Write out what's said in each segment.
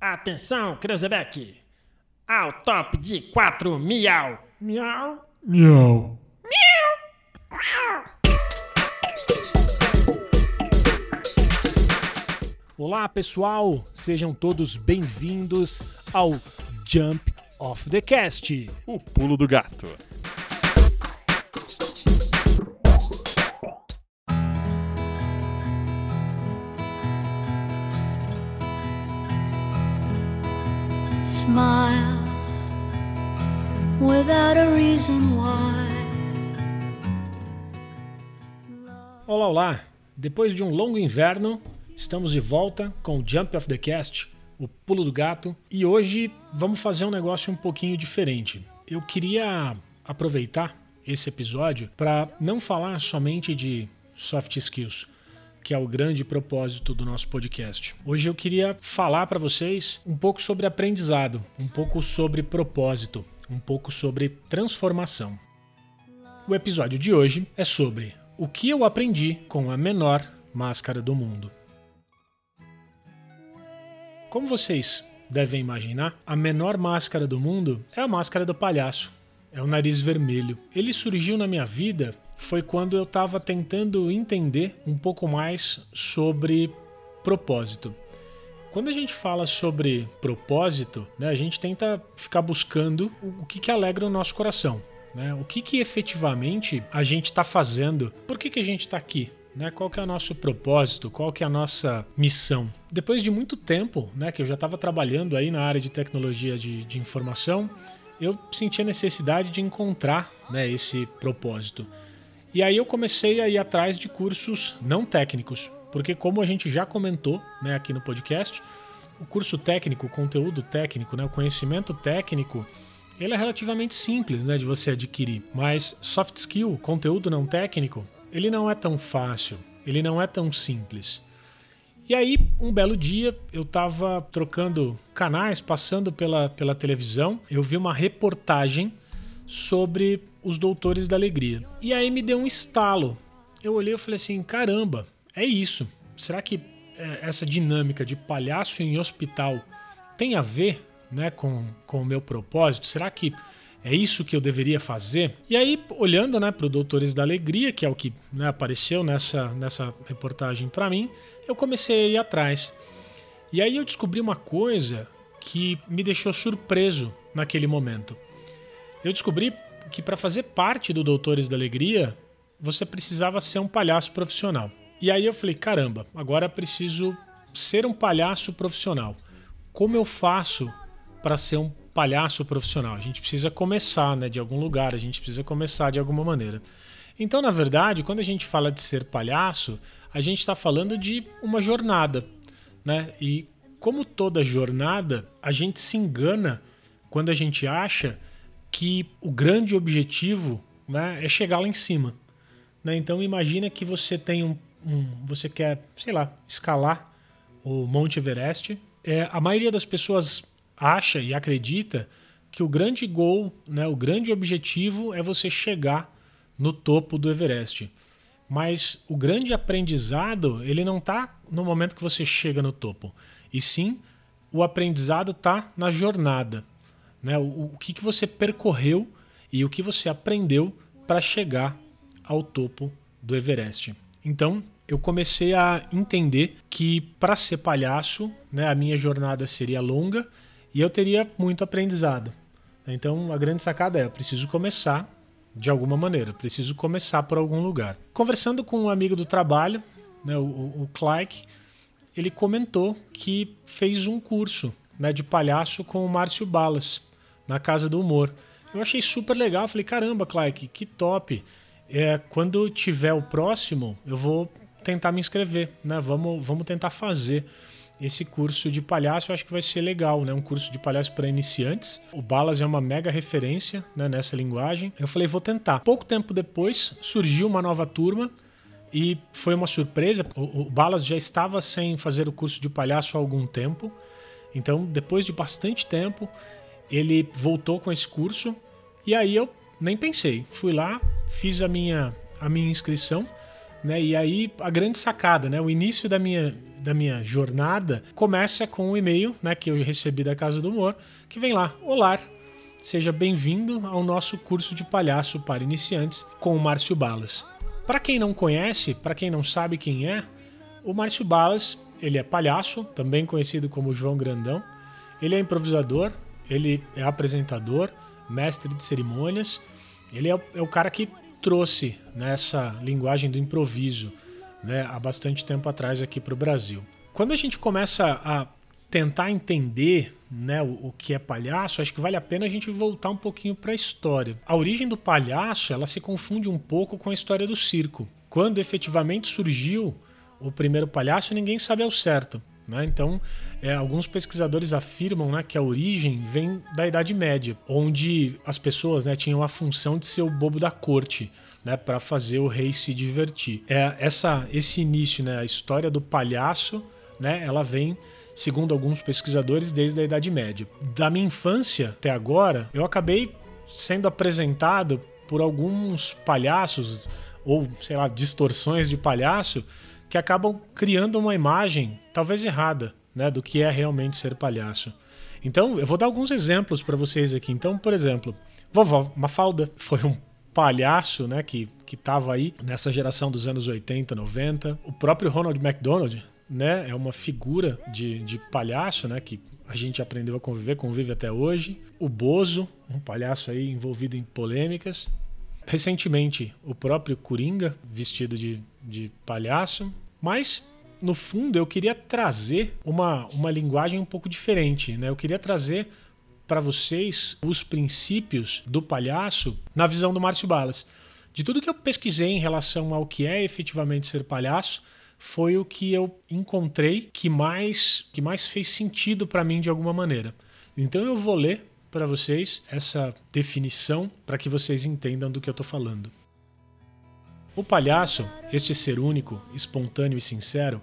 Atenção, Cruzebeck! Ao top de quatro miau! Miau! Miau. Olá, pessoal! Sejam todos bem-vindos ao Jump of the Cast. O pulo do gato. Smile without a reason why. Olá, olá! Depois de um longo inverno, estamos de volta com o Jump of the Cast, o pulo do gato, e hoje vamos fazer um negócio um pouquinho diferente. Eu queria aproveitar esse episódio para não falar somente de soft skills, que é o grande propósito do nosso podcast. Hoje eu queria falar para vocês um pouco sobre aprendizado, um pouco sobre propósito, um pouco sobre transformação. O episódio de hoje é sobre o que eu aprendi com a menor máscara do mundo. Como vocês devem imaginar, a menor máscara do mundo é a máscara do palhaço. É o nariz vermelho. Ele surgiu na minha vida foi quando eu estava tentando entender um pouco mais sobre propósito. Quando a gente fala sobre propósito, né, a gente tenta ficar buscando o que, que alegra o nosso coração. Né? O que, que efetivamente a gente está fazendo? Por que, que a gente está aqui? Né? Qual que é o nosso propósito? Qual que é a nossa missão? Depois de muito tempo, né, que eu já estava trabalhando aí na área de tecnologia de, de informação, eu senti a necessidade de encontrar né, esse propósito. E aí eu comecei a ir atrás de cursos não técnicos, porque como a gente já comentou né, aqui no podcast, o curso técnico, o conteúdo técnico, né, o conhecimento técnico, ele é relativamente simples né, de você adquirir. Mas soft skill, conteúdo não técnico, ele não é tão fácil, ele não é tão simples. E aí, um belo dia, eu estava trocando canais, passando pela, pela televisão, eu vi uma reportagem sobre os Doutores da Alegria. E aí me deu um estalo. Eu olhei e falei assim: caramba, é isso. Será que é, essa dinâmica de palhaço em hospital tem a ver né, com, com o meu propósito? Será que é isso que eu deveria fazer? E aí, olhando né, para o Doutores da Alegria, que é o que né, apareceu nessa, nessa reportagem para mim, eu comecei a ir atrás. E aí eu descobri uma coisa que me deixou surpreso naquele momento. Eu descobri que para fazer parte do Doutores da Alegria, você precisava ser um palhaço profissional. E aí eu falei, caramba, agora preciso ser um palhaço profissional. Como eu faço para ser um palhaço profissional? A gente precisa começar, né, de algum lugar, a gente precisa começar de alguma maneira. Então, na verdade, quando a gente fala de ser palhaço, a gente está falando de uma jornada, né? E como toda jornada, a gente se engana quando a gente acha que o grande objetivo né, é chegar lá em cima. Né? Então imagina que você tem um, um, você quer, sei lá, escalar o Monte Everest. É, a maioria das pessoas acha e acredita que o grande gol, né, o grande objetivo é você chegar no topo do Everest. Mas o grande aprendizado, ele não está no momento que você chega no topo. E sim, o aprendizado está na jornada. Né? O, o que, que você percorreu e o que você aprendeu para chegar ao topo do Everest. Então, eu comecei a entender que para ser palhaço, né, a minha jornada seria longa e eu teria muito aprendizado. Então, a grande sacada é: eu preciso começar de alguma maneira, preciso começar por algum lugar. Conversando com um amigo do trabalho, né, o, o ele comentou que fez um curso né, de palhaço com o Márcio Balas na Casa do Humor. Eu achei super legal, falei, caramba, Clark, que top. É, quando tiver o próximo, eu vou tentar me inscrever, né? Vamos, vamos tentar fazer esse curso de palhaço, eu acho que vai ser legal, né? Um curso de palhaço para iniciantes. O Balas é uma mega referência né, nessa linguagem. Eu falei, vou tentar. Pouco tempo depois, surgiu uma nova turma e foi uma surpresa. O, o Balas já estava sem fazer o curso de palhaço há algum tempo. Então, depois de bastante tempo, ele voltou com esse curso e aí eu nem pensei. Fui lá, fiz a minha, a minha inscrição, né? E aí a grande sacada, né? O início da minha da minha jornada começa com um e-mail né, que eu recebi da Casa do Humor, que vem lá: Olá, seja bem-vindo ao nosso curso de palhaço para iniciantes com o Márcio Balas. Para quem não conhece, para quem não sabe quem é, o Márcio Balas, ele é palhaço, também conhecido como João Grandão. Ele é improvisador, ele é apresentador, mestre de cerimônias. Ele é, o- é o cara que trouxe nessa linguagem do improviso né, há bastante tempo atrás aqui para o Brasil. Quando a gente começa a tentar entender né, o, o que é palhaço, acho que vale a pena a gente voltar um pouquinho para a história. A origem do palhaço ela se confunde um pouco com a história do circo. Quando efetivamente surgiu o primeiro palhaço, ninguém sabe ao certo. Né? Então, é, alguns pesquisadores afirmam né, que a origem vem da Idade Média, onde as pessoas né, tinham a função de ser o bobo da corte. Né, para fazer o rei se divertir. É, essa, esse início, né, a história do palhaço, né, ela vem, segundo alguns pesquisadores, desde a Idade Média. Da minha infância até agora, eu acabei sendo apresentado por alguns palhaços, ou sei lá, distorções de palhaço, que acabam criando uma imagem talvez errada né, do que é realmente ser palhaço. Então, eu vou dar alguns exemplos para vocês aqui. Então, por exemplo, vovó Mafalda foi um palhaço, né, que que estava aí nessa geração dos anos 80, 90. O próprio Ronald McDonald, né, é uma figura de, de palhaço, né, que a gente aprendeu a conviver, convive até hoje. O Bozo, um palhaço aí envolvido em polêmicas. Recentemente, o próprio Coringa, vestido de, de palhaço. Mas, no fundo, eu queria trazer uma, uma linguagem um pouco diferente. Né? Eu queria trazer para vocês os princípios do palhaço na visão do Márcio Balas. De tudo que eu pesquisei em relação ao que é efetivamente ser palhaço, foi o que eu encontrei que mais que mais fez sentido para mim de alguma maneira. Então eu vou ler para vocês essa definição para que vocês entendam do que eu estou falando. O palhaço, este ser único, espontâneo e sincero,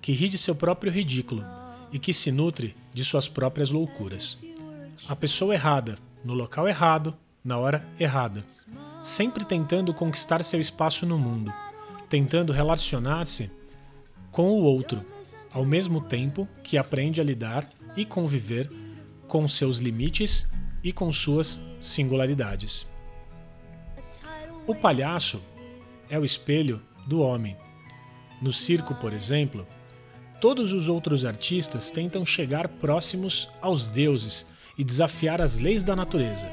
que ri de seu próprio ridículo e que se nutre de suas próprias loucuras. A pessoa errada, no local errado, na hora errada, sempre tentando conquistar seu espaço no mundo, tentando relacionar-se com o outro, ao mesmo tempo que aprende a lidar e conviver com seus limites e com suas singularidades. O palhaço é o espelho do homem. No circo, por exemplo, todos os outros artistas tentam chegar próximos aos deuses e desafiar as leis da natureza.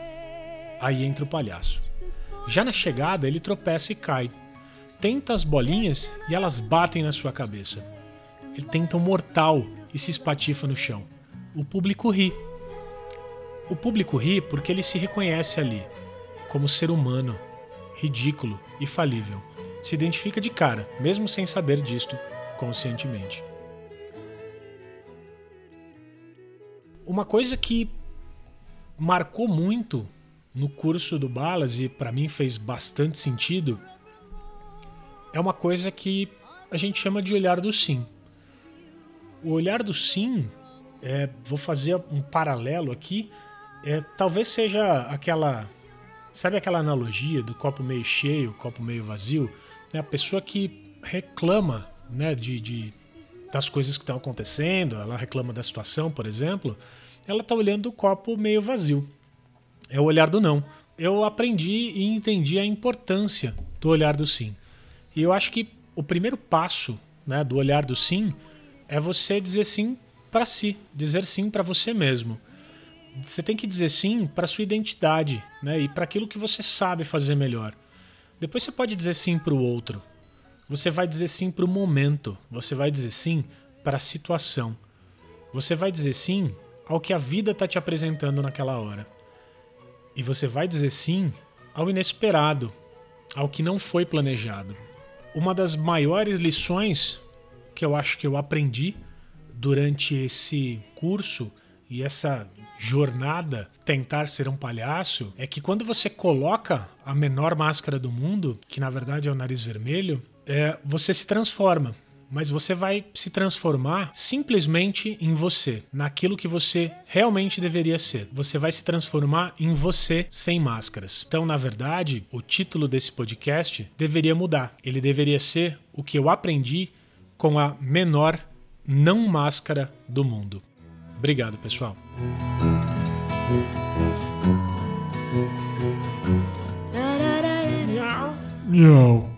Aí entra o palhaço. Já na chegada, ele tropeça e cai. Tenta as bolinhas e elas batem na sua cabeça. Ele tenta um mortal e se espatifa no chão. O público ri. O público ri porque ele se reconhece ali, como ser humano, ridículo e falível. Se identifica de cara, mesmo sem saber disto conscientemente. Uma coisa que marcou muito no curso do Balas e para mim fez bastante sentido é uma coisa que a gente chama de olhar do sim. O olhar do sim, é, vou fazer um paralelo aqui, é, talvez seja aquela, sabe aquela analogia do copo meio cheio, copo meio vazio, né? A pessoa que reclama, né, de, de das coisas que estão acontecendo, ela reclama da situação, por exemplo, ela está olhando o copo meio vazio. É o olhar do não. Eu aprendi e entendi a importância do olhar do sim. E eu acho que o primeiro passo né, do olhar do sim é você dizer sim para si, dizer sim para você mesmo. Você tem que dizer sim para sua identidade né, e para aquilo que você sabe fazer melhor. Depois você pode dizer sim para o outro. Você vai dizer sim para o momento. Você vai dizer sim para a situação. Você vai dizer sim ao que a vida está te apresentando naquela hora. E você vai dizer sim ao inesperado, ao que não foi planejado. Uma das maiores lições que eu acho que eu aprendi durante esse curso e essa jornada tentar ser um palhaço é que quando você coloca a menor máscara do mundo, que na verdade é o nariz vermelho, é, você se transforma. Mas você vai se transformar simplesmente em você, naquilo que você realmente deveria ser. Você vai se transformar em você sem máscaras. Então, na verdade, o título desse podcast deveria mudar. Ele deveria ser o que eu aprendi com a menor não máscara do mundo. Obrigado, pessoal. Miau.